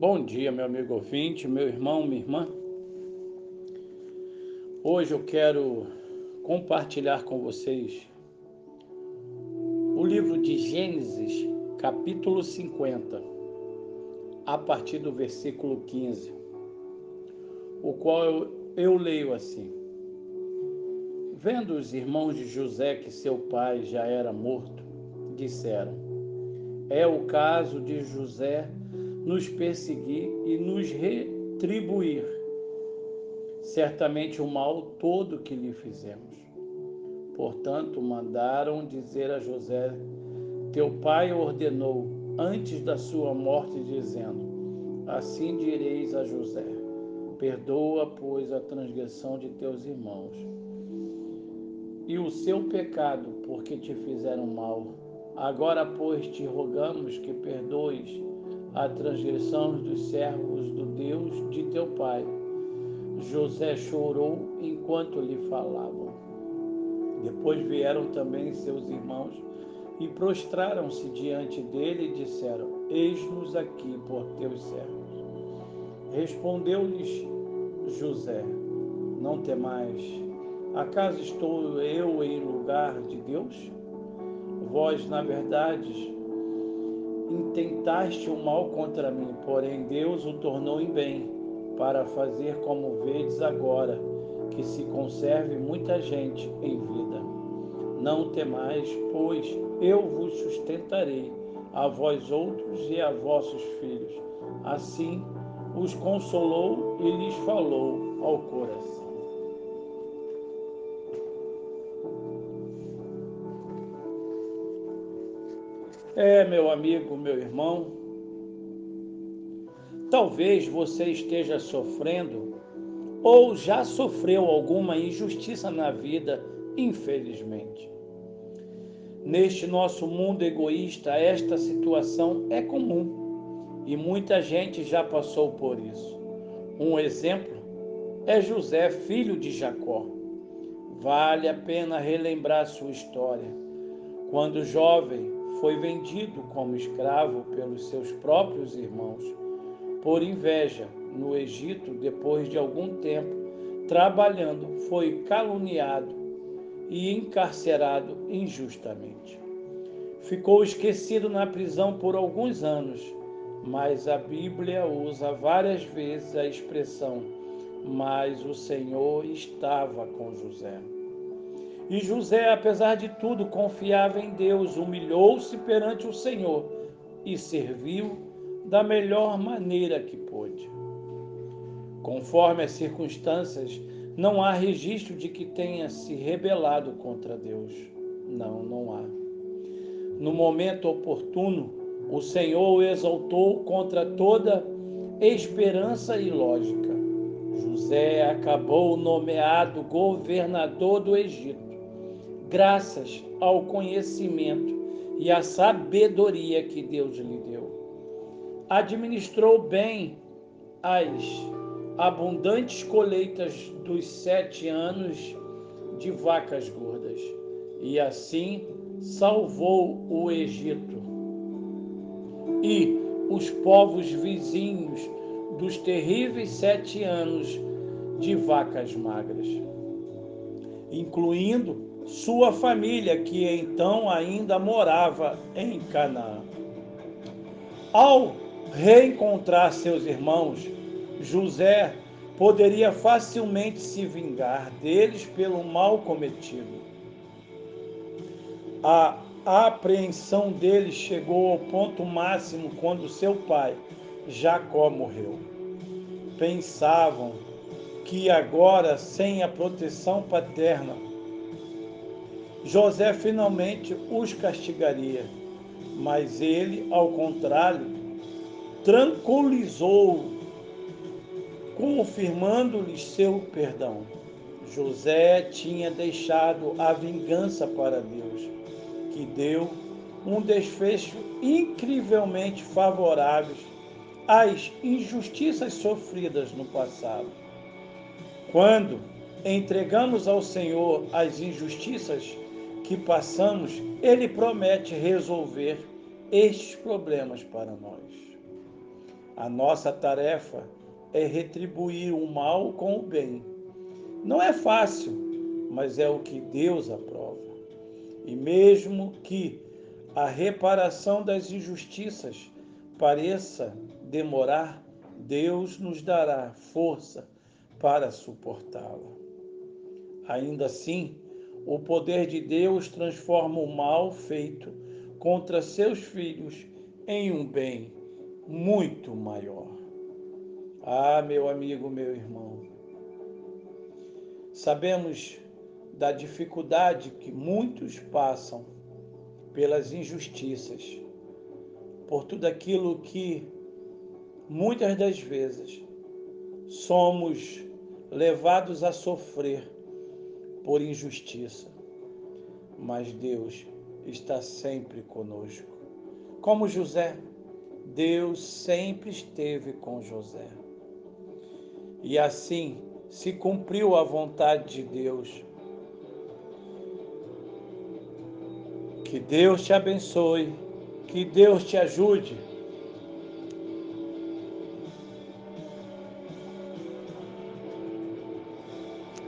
Bom dia, meu amigo ouvinte, meu irmão, minha irmã. Hoje eu quero compartilhar com vocês o livro de Gênesis, capítulo 50, a partir do versículo 15, o qual eu, eu leio assim: Vendo os irmãos de José que seu pai já era morto, disseram: É o caso de José nos perseguir e nos retribuir, certamente o mal todo que lhe fizemos. Portanto, mandaram dizer a José: Teu pai ordenou antes da sua morte, dizendo: Assim direis a José: Perdoa, pois, a transgressão de teus irmãos e o seu pecado, porque te fizeram mal. Agora, pois, te rogamos que perdoes a transgressão dos servos do Deus de teu pai. José chorou enquanto lhe falavam. Depois vieram também seus irmãos e prostraram-se diante dele e disseram: Eis-nos aqui por teus servos. Respondeu-lhes José: Não temais, acaso estou eu em lugar de Deus? Vós, na verdade, intentaste o mal contra mim, porém Deus o tornou em bem, para fazer como vedes agora, que se conserve muita gente em vida. Não temais, pois eu vos sustentarei, a vós outros e a vossos filhos. Assim os consolou e lhes falou ao coração. É, meu amigo, meu irmão, talvez você esteja sofrendo ou já sofreu alguma injustiça na vida, infelizmente. Neste nosso mundo egoísta, esta situação é comum e muita gente já passou por isso. Um exemplo é José, filho de Jacó. Vale a pena relembrar sua história. Quando jovem, foi vendido como escravo pelos seus próprios irmãos. Por inveja, no Egito, depois de algum tempo trabalhando, foi caluniado e encarcerado injustamente. Ficou esquecido na prisão por alguns anos, mas a Bíblia usa várias vezes a expressão: Mas o Senhor estava com José. E José, apesar de tudo, confiava em Deus, humilhou-se perante o Senhor e serviu da melhor maneira que pôde. Conforme as circunstâncias, não há registro de que tenha se rebelado contra Deus. Não, não há. No momento oportuno, o Senhor o exaltou contra toda esperança e lógica. José acabou nomeado governador do Egito graças ao conhecimento e à sabedoria que Deus lhe deu. Administrou bem as abundantes colheitas dos sete anos de vacas gordas e assim salvou o Egito e os povos vizinhos dos terríveis sete anos de vacas magras, incluindo sua família, que então ainda morava em Canaã. Ao reencontrar seus irmãos, José poderia facilmente se vingar deles pelo mal cometido. A apreensão deles chegou ao ponto máximo quando seu pai, Jacó, morreu. Pensavam que agora, sem a proteção paterna, José finalmente os castigaria, mas ele, ao contrário, tranquilizou, confirmando-lhes seu perdão. José tinha deixado a vingança para Deus, que deu um desfecho incrivelmente favorável às injustiças sofridas no passado. Quando entregamos ao Senhor as injustiças que passamos, Ele promete resolver estes problemas para nós. A nossa tarefa é retribuir o mal com o bem. Não é fácil, mas é o que Deus aprova. E mesmo que a reparação das injustiças pareça demorar, Deus nos dará força para suportá-la. Ainda assim, o poder de Deus transforma o mal feito contra seus filhos em um bem muito maior. Ah, meu amigo, meu irmão, sabemos da dificuldade que muitos passam pelas injustiças, por tudo aquilo que muitas das vezes somos levados a sofrer por injustiça. Mas Deus está sempre conosco. Como José, Deus sempre esteve com José. E assim se cumpriu a vontade de Deus. Que Deus te abençoe, que Deus te ajude